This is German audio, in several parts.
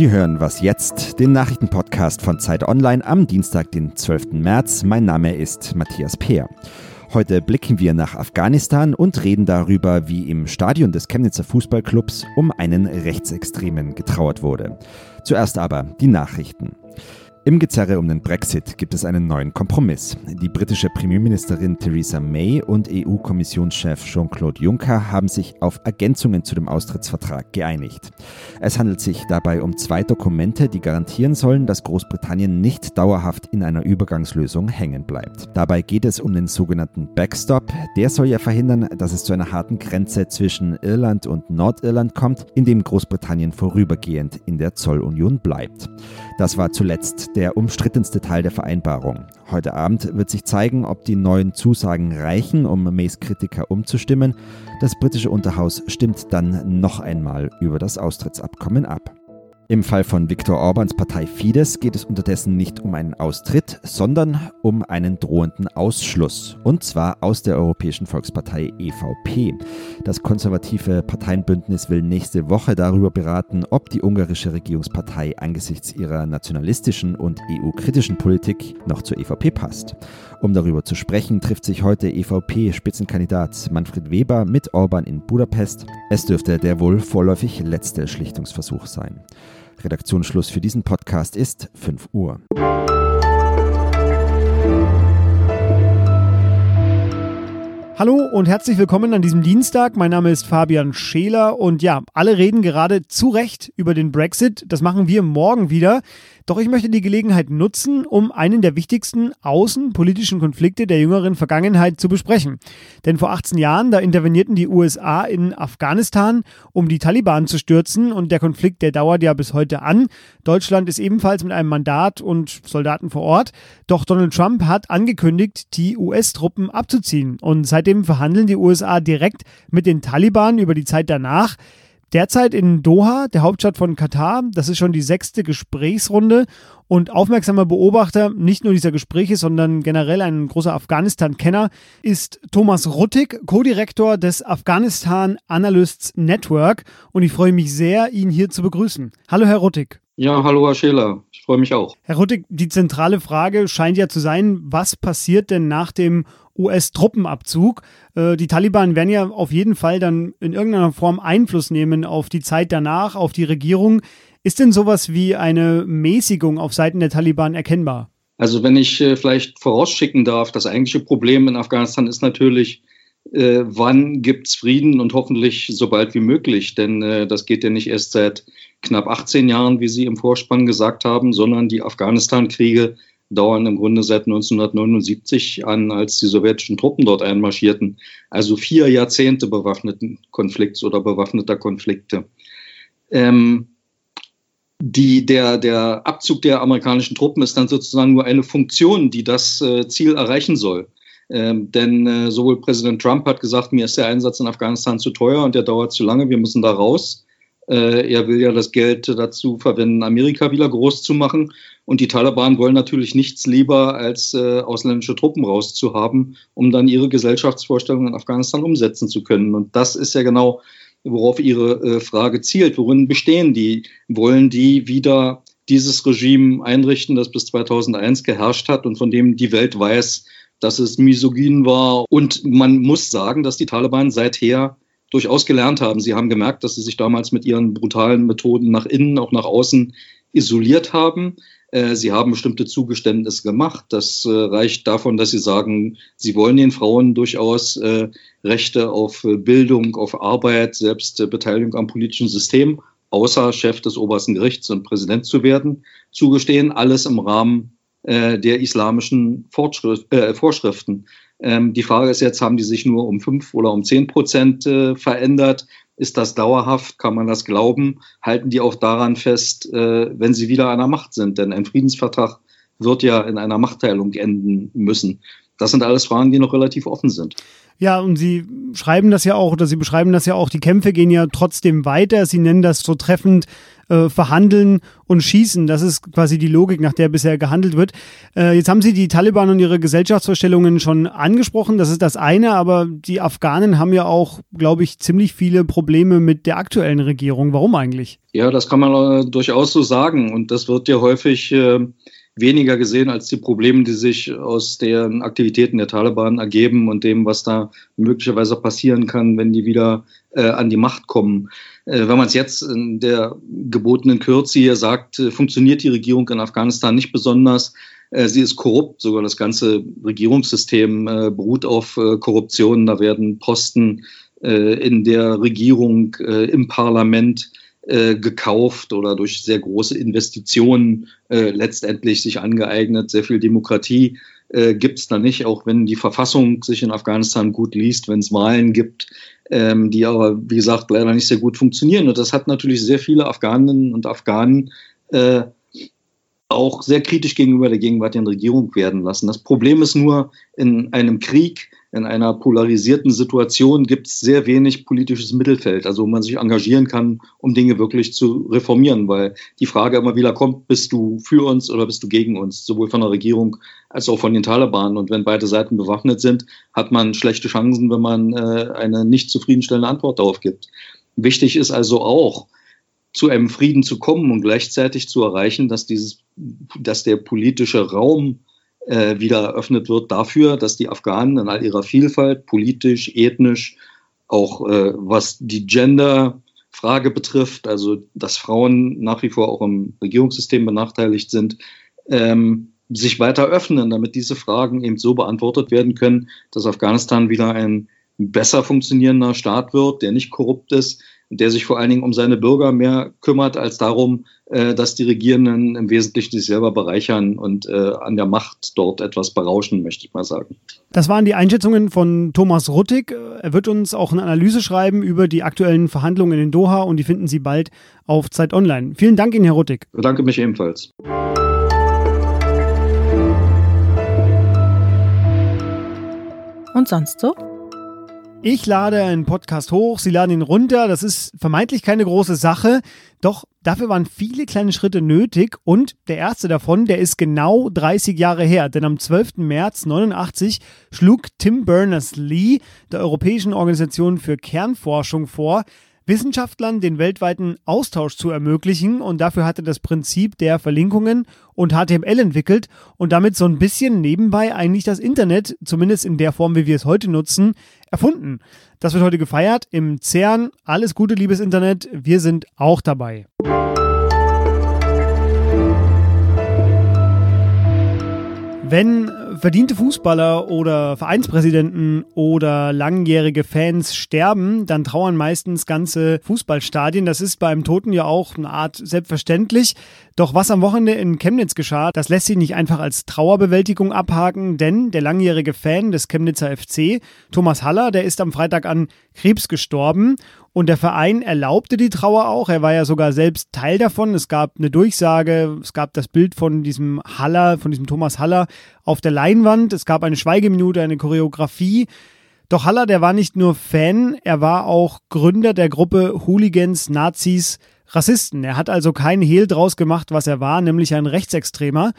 Sie hören Was jetzt, den Nachrichtenpodcast von Zeit Online am Dienstag, den 12. März. Mein Name ist Matthias Peer. Heute blicken wir nach Afghanistan und reden darüber, wie im Stadion des Chemnitzer Fußballclubs um einen Rechtsextremen getrauert wurde. Zuerst aber die Nachrichten. Im Gezerre um den Brexit gibt es einen neuen Kompromiss. Die britische Premierministerin Theresa May und EU-Kommissionschef Jean-Claude Juncker haben sich auf Ergänzungen zu dem Austrittsvertrag geeinigt. Es handelt sich dabei um zwei Dokumente, die garantieren sollen, dass Großbritannien nicht dauerhaft in einer Übergangslösung hängen bleibt. Dabei geht es um den sogenannten Backstop. Der soll ja verhindern, dass es zu einer harten Grenze zwischen Irland und Nordirland kommt, indem Großbritannien vorübergehend in der Zollunion bleibt. Das war zuletzt der umstrittenste Teil der Vereinbarung. Heute Abend wird sich zeigen, ob die neuen Zusagen reichen, um Mays Kritiker umzustimmen. Das britische Unterhaus stimmt dann noch einmal über das Austrittsabkommen ab. Im Fall von Viktor Orbans Partei Fidesz geht es unterdessen nicht um einen Austritt, sondern um einen drohenden Ausschluss. Und zwar aus der Europäischen Volkspartei EVP. Das konservative Parteienbündnis will nächste Woche darüber beraten, ob die ungarische Regierungspartei angesichts ihrer nationalistischen und EU-kritischen Politik noch zur EVP passt. Um darüber zu sprechen, trifft sich heute EVP-Spitzenkandidat Manfred Weber mit Orban in Budapest. Es dürfte der wohl vorläufig letzte Schlichtungsversuch sein. Redaktionsschluss für diesen Podcast ist 5 Uhr. Hallo und herzlich willkommen an diesem Dienstag. Mein Name ist Fabian Scheler und ja, alle reden gerade zu Recht über den Brexit. Das machen wir morgen wieder. Doch ich möchte die Gelegenheit nutzen, um einen der wichtigsten außenpolitischen Konflikte der jüngeren Vergangenheit zu besprechen. Denn vor 18 Jahren, da intervenierten die USA in Afghanistan, um die Taliban zu stürzen und der Konflikt, der dauert ja bis heute an. Deutschland ist ebenfalls mit einem Mandat und Soldaten vor Ort. Doch Donald Trump hat angekündigt, die US-Truppen abzuziehen und seitdem verhandeln die USA direkt mit den Taliban über die Zeit danach. Derzeit in Doha, der Hauptstadt von Katar. Das ist schon die sechste Gesprächsrunde. Und aufmerksamer Beobachter nicht nur dieser Gespräche, sondern generell ein großer Afghanistan-Kenner ist Thomas Ruttig, Co-Direktor des Afghanistan Analysts Network. Und ich freue mich sehr, ihn hier zu begrüßen. Hallo, Herr Ruttig. Ja, hallo, Herr Scheler. Ich freue mich auch. Herr Ruttig, die zentrale Frage scheint ja zu sein, was passiert denn nach dem US-Truppenabzug. Äh, die Taliban werden ja auf jeden Fall dann in irgendeiner Form Einfluss nehmen auf die Zeit danach, auf die Regierung. Ist denn sowas wie eine Mäßigung auf Seiten der Taliban erkennbar? Also wenn ich äh, vielleicht vorausschicken darf, das eigentliche Problem in Afghanistan ist natürlich, äh, wann gibt es Frieden und hoffentlich so bald wie möglich. Denn äh, das geht ja nicht erst seit knapp 18 Jahren, wie Sie im Vorspann gesagt haben, sondern die Afghanistan-Kriege dauern im Grunde seit 1979 an, als die sowjetischen Truppen dort einmarschierten. Also vier Jahrzehnte bewaffneten Konflikts oder bewaffneter Konflikte. Ähm, die, der, der Abzug der amerikanischen Truppen ist dann sozusagen nur eine Funktion, die das äh, Ziel erreichen soll. Ähm, denn äh, sowohl Präsident Trump hat gesagt, mir ist der Einsatz in Afghanistan zu teuer und der dauert zu lange, wir müssen da raus. Äh, er will ja das Geld dazu verwenden, Amerika wieder groß zu machen. Und die Taliban wollen natürlich nichts lieber, als äh, ausländische Truppen rauszuhaben, um dann ihre Gesellschaftsvorstellungen in Afghanistan umsetzen zu können. Und das ist ja genau, worauf Ihre äh, Frage zielt. Worin bestehen die? Wollen die wieder dieses Regime einrichten, das bis 2001 geherrscht hat und von dem die Welt weiß, dass es misogyn war? Und man muss sagen, dass die Taliban seither durchaus gelernt haben. Sie haben gemerkt, dass sie sich damals mit ihren brutalen Methoden nach innen, auch nach außen isoliert haben. Äh, sie haben bestimmte Zugeständnisse gemacht. Das äh, reicht davon, dass sie sagen, sie wollen den Frauen durchaus äh, Rechte auf Bildung, auf Arbeit, selbst Beteiligung am politischen System, außer Chef des obersten Gerichts und Präsident zu werden, zugestehen. Alles im Rahmen der islamischen Vorschriften. Ähm, die Frage ist jetzt, haben die sich nur um fünf oder um zehn Prozent äh, verändert? Ist das dauerhaft? Kann man das glauben? Halten die auch daran fest, äh, wenn sie wieder an der Macht sind? Denn ein Friedensvertrag wird ja in einer Machtteilung enden müssen. Das sind alles Fragen, die noch relativ offen sind. Ja, und Sie schreiben das ja auch, oder Sie beschreiben das ja auch, die Kämpfe gehen ja trotzdem weiter. Sie nennen das so treffend äh, verhandeln und schießen. Das ist quasi die Logik, nach der bisher gehandelt wird. Äh, jetzt haben Sie die Taliban und ihre Gesellschaftsvorstellungen schon angesprochen. Das ist das eine, aber die Afghanen haben ja auch, glaube ich, ziemlich viele Probleme mit der aktuellen Regierung. Warum eigentlich? Ja, das kann man äh, durchaus so sagen. Und das wird ja häufig äh, weniger gesehen als die Probleme, die sich aus den Aktivitäten der Taliban ergeben und dem, was da möglicherweise passieren kann, wenn die wieder äh, an die Macht kommen. Äh, wenn man es jetzt in der gebotenen Kürze hier sagt, äh, funktioniert die Regierung in Afghanistan nicht besonders. Äh, sie ist korrupt, sogar das ganze Regierungssystem äh, beruht auf Korruption. Da werden Posten in der Regierung, im Parlament äh, gekauft oder durch sehr große Investitionen äh, letztendlich sich angeeignet. Sehr viel Demokratie äh, gibt es da nicht, auch wenn die Verfassung sich in Afghanistan gut liest, wenn es Wahlen gibt, ähm, die aber, wie gesagt, leider nicht sehr gut funktionieren. Und das hat natürlich sehr viele Afghaninnen und Afghanen äh, auch sehr kritisch gegenüber der gegenwärtigen Regierung werden lassen. Das Problem ist nur, in einem Krieg in einer polarisierten Situation gibt es sehr wenig politisches Mittelfeld, also wo man sich engagieren kann, um Dinge wirklich zu reformieren, weil die Frage immer wieder kommt, bist du für uns oder bist du gegen uns, sowohl von der Regierung als auch von den Taliban. Und wenn beide Seiten bewaffnet sind, hat man schlechte Chancen, wenn man äh, eine nicht zufriedenstellende Antwort darauf gibt. Wichtig ist also auch, zu einem Frieden zu kommen und gleichzeitig zu erreichen, dass dieses, dass der politische Raum wieder eröffnet wird dafür, dass die Afghanen in all ihrer Vielfalt, politisch, ethnisch, auch äh, was die Gender-Frage betrifft, also dass Frauen nach wie vor auch im Regierungssystem benachteiligt sind, ähm, sich weiter öffnen, damit diese Fragen eben so beantwortet werden können, dass Afghanistan wieder ein besser funktionierender Staat wird, der nicht korrupt ist, der sich vor allen Dingen um seine Bürger mehr kümmert, als darum, äh, dass die Regierenden im Wesentlichen sich selber bereichern und äh, an der Macht dort etwas berauschen, möchte ich mal sagen. Das waren die Einschätzungen von Thomas Ruttig. Er wird uns auch eine Analyse schreiben über die aktuellen Verhandlungen in Doha und die finden Sie bald auf Zeit Online. Vielen Dank Ihnen, Herr Ruttig. Ich bedanke mich ebenfalls. Und sonst so? Ich lade einen Podcast hoch, Sie laden ihn runter. Das ist vermeintlich keine große Sache. Doch dafür waren viele kleine Schritte nötig und der erste davon, der ist genau 30 Jahre her. Denn am 12. März 89 schlug Tim Berners-Lee der Europäischen Organisation für Kernforschung vor, Wissenschaftlern den weltweiten Austausch zu ermöglichen und dafür hatte das Prinzip der Verlinkungen und HTML entwickelt und damit so ein bisschen nebenbei eigentlich das Internet, zumindest in der Form, wie wir es heute nutzen, erfunden. Das wird heute gefeiert im CERN. Alles Gute, liebes Internet. Wir sind auch dabei. Wenn verdiente Fußballer oder Vereinspräsidenten oder langjährige Fans sterben, dann trauern meistens ganze Fußballstadien. Das ist beim Toten ja auch eine Art selbstverständlich. Doch was am Wochenende in Chemnitz geschah, das lässt sich nicht einfach als Trauerbewältigung abhaken, denn der langjährige Fan des Chemnitzer FC, Thomas Haller, der ist am Freitag an Krebs gestorben und der Verein erlaubte die Trauer auch. Er war ja sogar selbst Teil davon. Es gab eine Durchsage, es gab das Bild von diesem Haller, von diesem Thomas Haller auf der Leinwand. Es gab eine Schweigeminute, eine Choreografie. Doch Haller, der war nicht nur Fan, er war auch Gründer der Gruppe Hooligans, Nazis, Rassisten. Er hat also keinen Hehl draus gemacht, was er war, nämlich ein Rechtsextremer.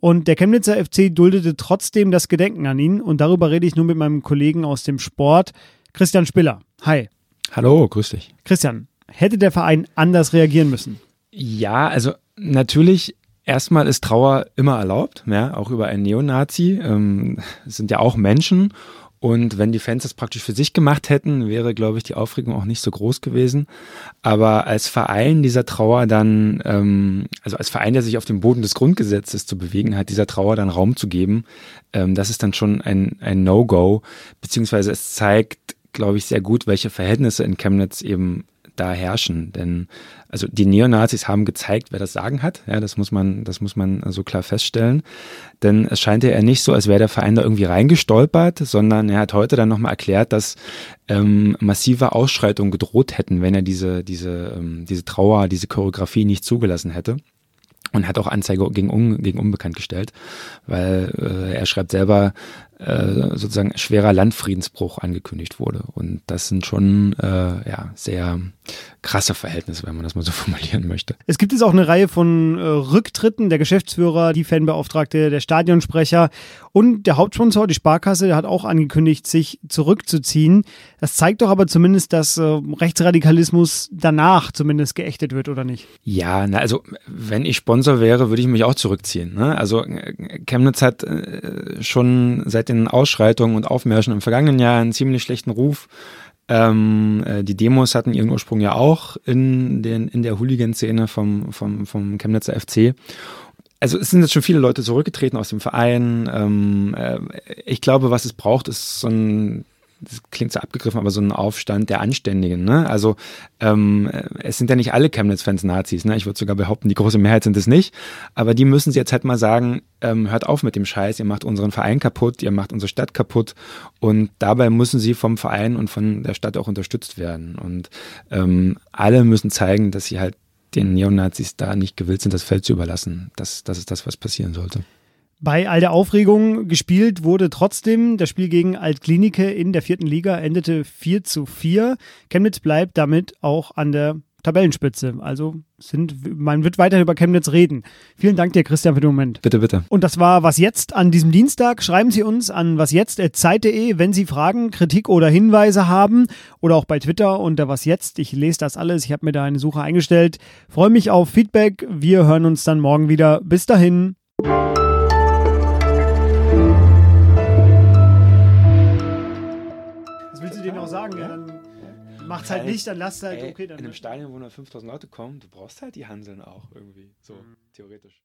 Und der Chemnitzer FC duldete trotzdem das Gedenken an ihn. Und darüber rede ich nun mit meinem Kollegen aus dem Sport, Christian Spiller. Hi. Hallo, grüß dich. Christian, hätte der Verein anders reagieren müssen? Ja, also natürlich Erstmal ist Trauer immer erlaubt, ja, auch über einen Neonazi. Ähm, es sind ja auch Menschen. Und wenn die Fans das praktisch für sich gemacht hätten, wäre, glaube ich, die Aufregung auch nicht so groß gewesen. Aber als Verein dieser Trauer dann, ähm, also als Verein, der sich auf dem Boden des Grundgesetzes zu bewegen hat, dieser Trauer dann Raum zu geben, ähm, das ist dann schon ein, ein No-Go. Beziehungsweise es zeigt, glaube ich, sehr gut, welche Verhältnisse in Chemnitz eben da herrschen. Denn also die Neonazis haben gezeigt, wer das Sagen hat. Ja, das muss man, das muss man so klar feststellen. Denn es scheint ja nicht so, als wäre der Verein da irgendwie reingestolpert, sondern er hat heute dann nochmal erklärt, dass ähm, massive Ausschreitungen gedroht hätten, wenn er diese, diese, ähm, diese Trauer, diese Choreografie nicht zugelassen hätte und hat auch Anzeige gegen, un, gegen Unbekannt gestellt, weil äh, er schreibt selber, äh, sozusagen schwerer Landfriedensbruch angekündigt wurde. Und das sind schon äh, ja, sehr krasse Verhältnisse, wenn man das mal so formulieren möchte. Es gibt jetzt auch eine Reihe von äh, Rücktritten. Der Geschäftsführer, die Fanbeauftragte, der Stadionsprecher und der Hauptsponsor, die Sparkasse, der hat auch angekündigt, sich zurückzuziehen. Das zeigt doch aber zumindest, dass äh, Rechtsradikalismus danach zumindest geächtet wird, oder nicht? Ja, na, also wenn ich Sponsor wäre, würde ich mich auch zurückziehen. Ne? Also Chemnitz hat äh, schon seit den Ausschreitungen und Aufmärschen im vergangenen Jahr einen ziemlich schlechten Ruf. Ähm, äh, die Demos hatten ihren Ursprung ja auch in, den, in der Hooligan-Szene vom, vom, vom Chemnitzer FC. Also es sind jetzt schon viele Leute zurückgetreten aus dem Verein. Ähm, äh, ich glaube, was es braucht, ist so ein das klingt so abgegriffen, aber so ein Aufstand der Anständigen. Ne? Also ähm, es sind ja nicht alle Chemnitz-Fans Nazis. Ne? Ich würde sogar behaupten, die große Mehrheit sind es nicht. Aber die müssen sie jetzt halt mal sagen, ähm, hört auf mit dem Scheiß, ihr macht unseren Verein kaputt, ihr macht unsere Stadt kaputt. Und dabei müssen sie vom Verein und von der Stadt auch unterstützt werden. Und ähm, alle müssen zeigen, dass sie halt den Neonazis da nicht gewillt sind, das Feld zu überlassen. Das, das ist das, was passieren sollte. Bei all der Aufregung gespielt wurde trotzdem das Spiel gegen Altklinike in der vierten Liga endete 4 zu 4. Chemnitz bleibt damit auch an der Tabellenspitze. Also sind, man wird weiter über Chemnitz reden. Vielen Dank dir, Christian, für den Moment. Bitte, bitte. Und das war Was Jetzt an diesem Dienstag. Schreiben Sie uns an wasjetzt.zeit.de, wenn Sie Fragen, Kritik oder Hinweise haben. Oder auch bei Twitter unter Was Jetzt. Ich lese das alles. Ich habe mir da eine Suche eingestellt. Freue mich auf Feedback. Wir hören uns dann morgen wieder. Bis dahin. Sagen, ja, dann macht's halt nicht, dann lasst halt, Ey, okay, dann. In einem Stadion, wo nur 5000 Leute kommen, du brauchst halt die Hanseln auch irgendwie, so mhm. theoretisch.